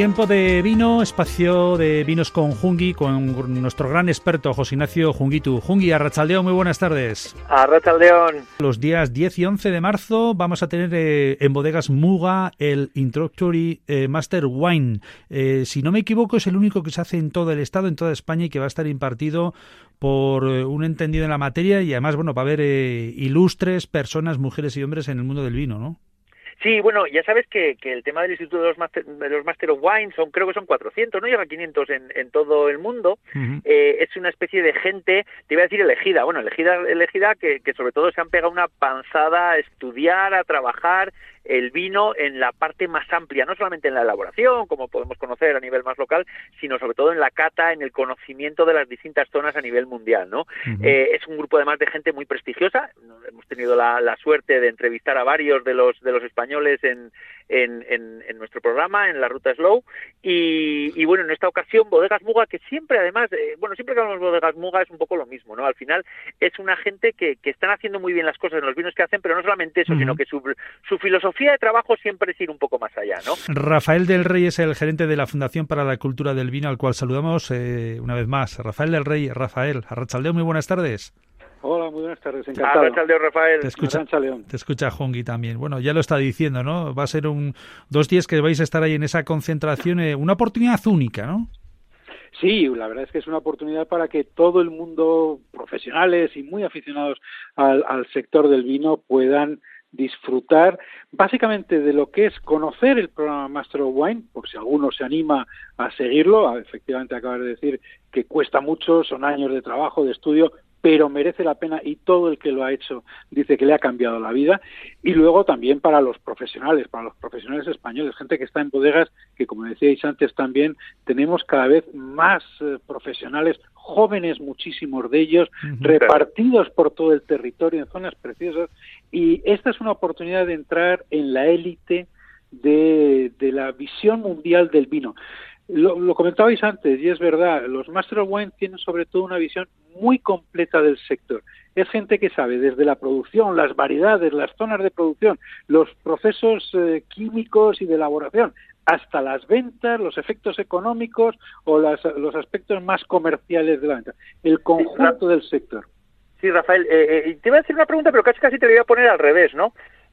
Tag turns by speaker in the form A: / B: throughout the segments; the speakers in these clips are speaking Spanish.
A: Tiempo de vino, espacio de vinos con Jungi, con nuestro gran experto José Ignacio Jungitu. Jungi, Arrachaldeón, muy buenas tardes.
B: Arrachaldeón.
A: Los días 10 y 11 de marzo vamos a tener eh, en bodegas Muga el Introductory eh, Master Wine. Eh, si no me equivoco, es el único que se hace en todo el estado, en toda España y que va a estar impartido por un entendido en la materia y además, bueno, va a haber ilustres personas, mujeres y hombres en el mundo del vino, ¿no?
B: Sí, bueno, ya sabes que, que el tema del Instituto de los, Master, de los Master of Wine son, creo que son 400, no llega a 500 en, en todo el mundo. eh, es una especie de gente, te iba a decir elegida, bueno, elegida, elegida que, que sobre todo se han pegado una panzada a estudiar, a trabajar el vino en la parte más amplia, no solamente en la elaboración, como podemos conocer a nivel más local, sino sobre todo en la cata, en el conocimiento de las distintas zonas a nivel mundial, ¿no? Uh -huh. eh, es un grupo además de gente muy prestigiosa. Hemos tenido la, la, suerte de entrevistar a varios de los de los españoles en, en, en, en nuestro programa, en la ruta Slow, y, y, bueno, en esta ocasión Bodegas Muga, que siempre además, eh, bueno, siempre que hablamos de Bodegas Muga es un poco lo mismo, ¿no? Al final es una gente que, que están haciendo muy bien las cosas en los vinos que hacen, pero no solamente eso, uh -huh. sino que su, su filosofía de trabajo siempre es ir un poco más allá, ¿no?
A: Rafael del Rey es el gerente de la Fundación para la Cultura del Vino, al cual saludamos eh, una vez más. Rafael del Rey, Rafael, Arrachaldeo, muy buenas tardes.
C: Hola, muy buenas tardes, encantado.
B: Arrachaldeo, Rafael.
A: Te escucha, te escucha Jongi también. Bueno, ya lo está diciendo, ¿no? Va a ser un dos días que vais a estar ahí en esa concentración, eh, una oportunidad única, ¿no?
C: Sí, la verdad es que es una oportunidad para que todo el mundo, profesionales y muy aficionados al, al sector del vino, puedan disfrutar básicamente de lo que es conocer el programa Master of Wine, por si alguno se anima a seguirlo, efectivamente acabas de decir que cuesta mucho, son años de trabajo, de estudio, pero merece la pena y todo el que lo ha hecho dice que le ha cambiado la vida. Y luego también para los profesionales, para los profesionales españoles, gente que está en bodegas, que como decíais antes también, tenemos cada vez más eh, profesionales jóvenes, muchísimos de ellos, uh -huh. repartidos por todo el territorio en zonas preciosas. Y esta es una oportunidad de entrar en la élite de, de la visión mundial del vino. Lo, lo, comentabais antes, y es verdad, los Master of Wine tienen sobre todo una visión muy completa del sector. Es gente que sabe desde la producción, las variedades, las zonas de producción, los procesos eh, químicos y de elaboración, hasta las ventas, los efectos económicos o las, los aspectos más comerciales de la venta. El conjunto sí, del sector.
B: Sí, Rafael, eh, eh, te iba a hacer una pregunta, pero casi casi te la voy a poner al revés, ¿no?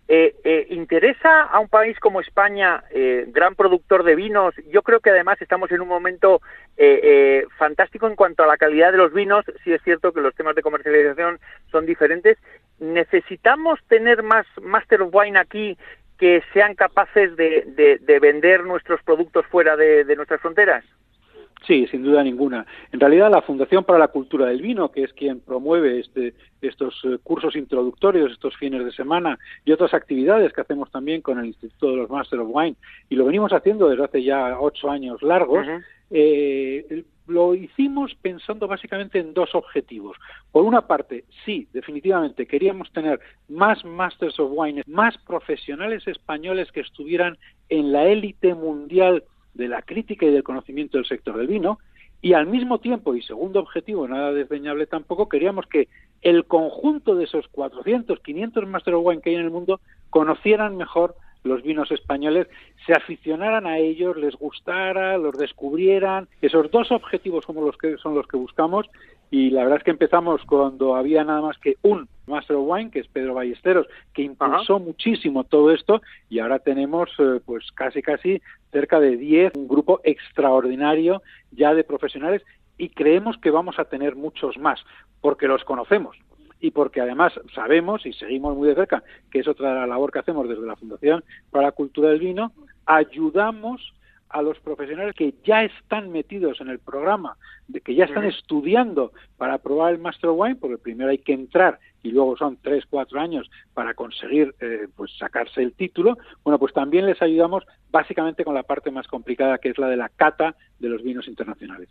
B: Eh, eh, ¿Interesa a un país como España, eh, gran productor de vinos? Yo creo que además estamos en un momento eh, fantástico en cuanto a la calidad de los vinos. Sí es cierto que los temas de comercialización son diferentes. ¿Necesitamos tener más Master of Wine aquí que sean capaces de, de, de vender nuestros productos fuera de nuestras fronteras?
C: Sí, sin duda ninguna. En realidad, la Fundación para la Cultura del Vino, que es quien promueve este, estos uh, cursos introductorios, estos fines de semana y otras actividades que hacemos también con el Instituto de los Master of Wine, y lo venimos haciendo desde hace ya ocho años largos, uh -huh. eh, lo hicimos pensando básicamente en dos objetivos. Por una parte, sí, definitivamente queríamos tener más Masters of Wine, más profesionales españoles que estuvieran en la élite mundial de la crítica y del conocimiento del sector del vino y al mismo tiempo, y segundo objetivo, nada desdeñable tampoco, queríamos que el conjunto de esos 400, 500 Master of Wine que hay en el mundo conocieran mejor los vinos españoles, se aficionaran a ellos, les gustara, los descubrieran. Esos dos objetivos somos los que, son los que buscamos y la verdad es que empezamos cuando había nada más que un Master of Wine, que es Pedro Ballesteros, que impulsó Ajá. muchísimo todo esto y ahora tenemos eh, pues casi casi cerca de 10, un grupo extraordinario ya de profesionales y creemos que vamos a tener muchos más porque los conocemos y porque además sabemos y seguimos muy de cerca, que es otra labor que hacemos desde la Fundación para la Cultura del Vino, ayudamos a los profesionales que ya están metidos en el programa, de que ya están uh -huh. estudiando para aprobar el Master Wine, porque primero hay que entrar y luego son tres, cuatro años para conseguir eh, pues sacarse el título, bueno, pues también les ayudamos básicamente con la parte más complicada, que es la de la cata de los vinos internacionales.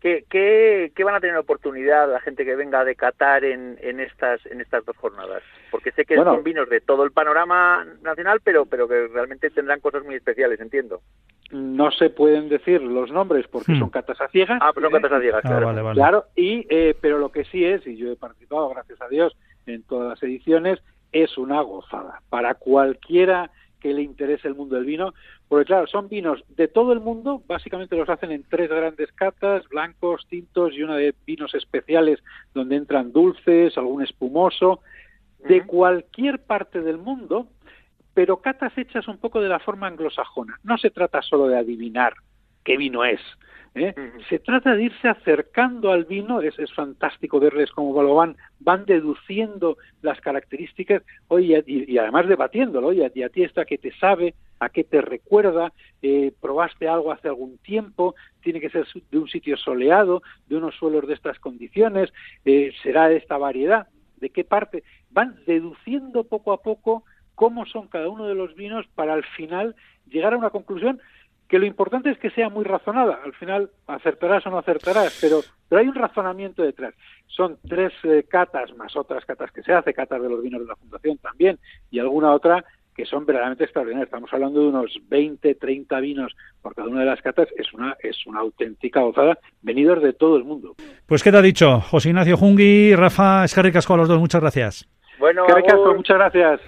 B: ¿Qué, qué, qué van a tener oportunidad la gente que venga de Qatar en, en, estas, en estas dos jornadas? Porque sé que bueno, son vinos de todo el panorama nacional, pero, pero que realmente tendrán cosas muy especiales, entiendo.
C: No se pueden decir los nombres porque hmm. son catas a ciegas.
B: Ah, pero son catas a ciegas,
C: ah,
B: claro.
C: Vale, vale. Claro, y, eh, pero lo que sí es, y yo he participado, gracias a Dios, en todas las ediciones, es una gozada. Para cualquiera que le interese el mundo del vino, porque claro, son vinos de todo el mundo, básicamente los hacen en tres grandes catas, blancos, tintos y una de vinos especiales donde entran dulces, algún espumoso, de cualquier parte del mundo, pero catas hechas un poco de la forma anglosajona. No se trata solo de adivinar qué vino es, ¿eh? Se trata de irse acercando al vino, es, es fantástico verles cómo lo van, van deduciendo las características, oye, y, además debatiéndolo, oye, y a ti esta que te sabe, a qué te recuerda, eh, probaste algo hace algún tiempo, tiene que ser de un sitio soleado, de unos suelos de estas condiciones, eh, será de esta variedad, de qué parte, van deduciendo poco a poco cómo son cada uno de los vinos para al final llegar a una conclusión que lo importante es que sea muy razonada. Al final acertarás o no acertarás, pero, pero hay un razonamiento detrás. Son tres eh, catas más otras catas que se hace, catas de los vinos de la Fundación también, y alguna otra que son verdaderamente extraordinarias. Estamos hablando de unos 20, 30 vinos por cada una de las catas. Es una, es una auténtica gozada, venidos de todo el mundo.
A: Pues queda dicho. José Ignacio Jungui, Rafa Escarricasco a los dos. Muchas gracias.
C: Bueno, muchas gracias.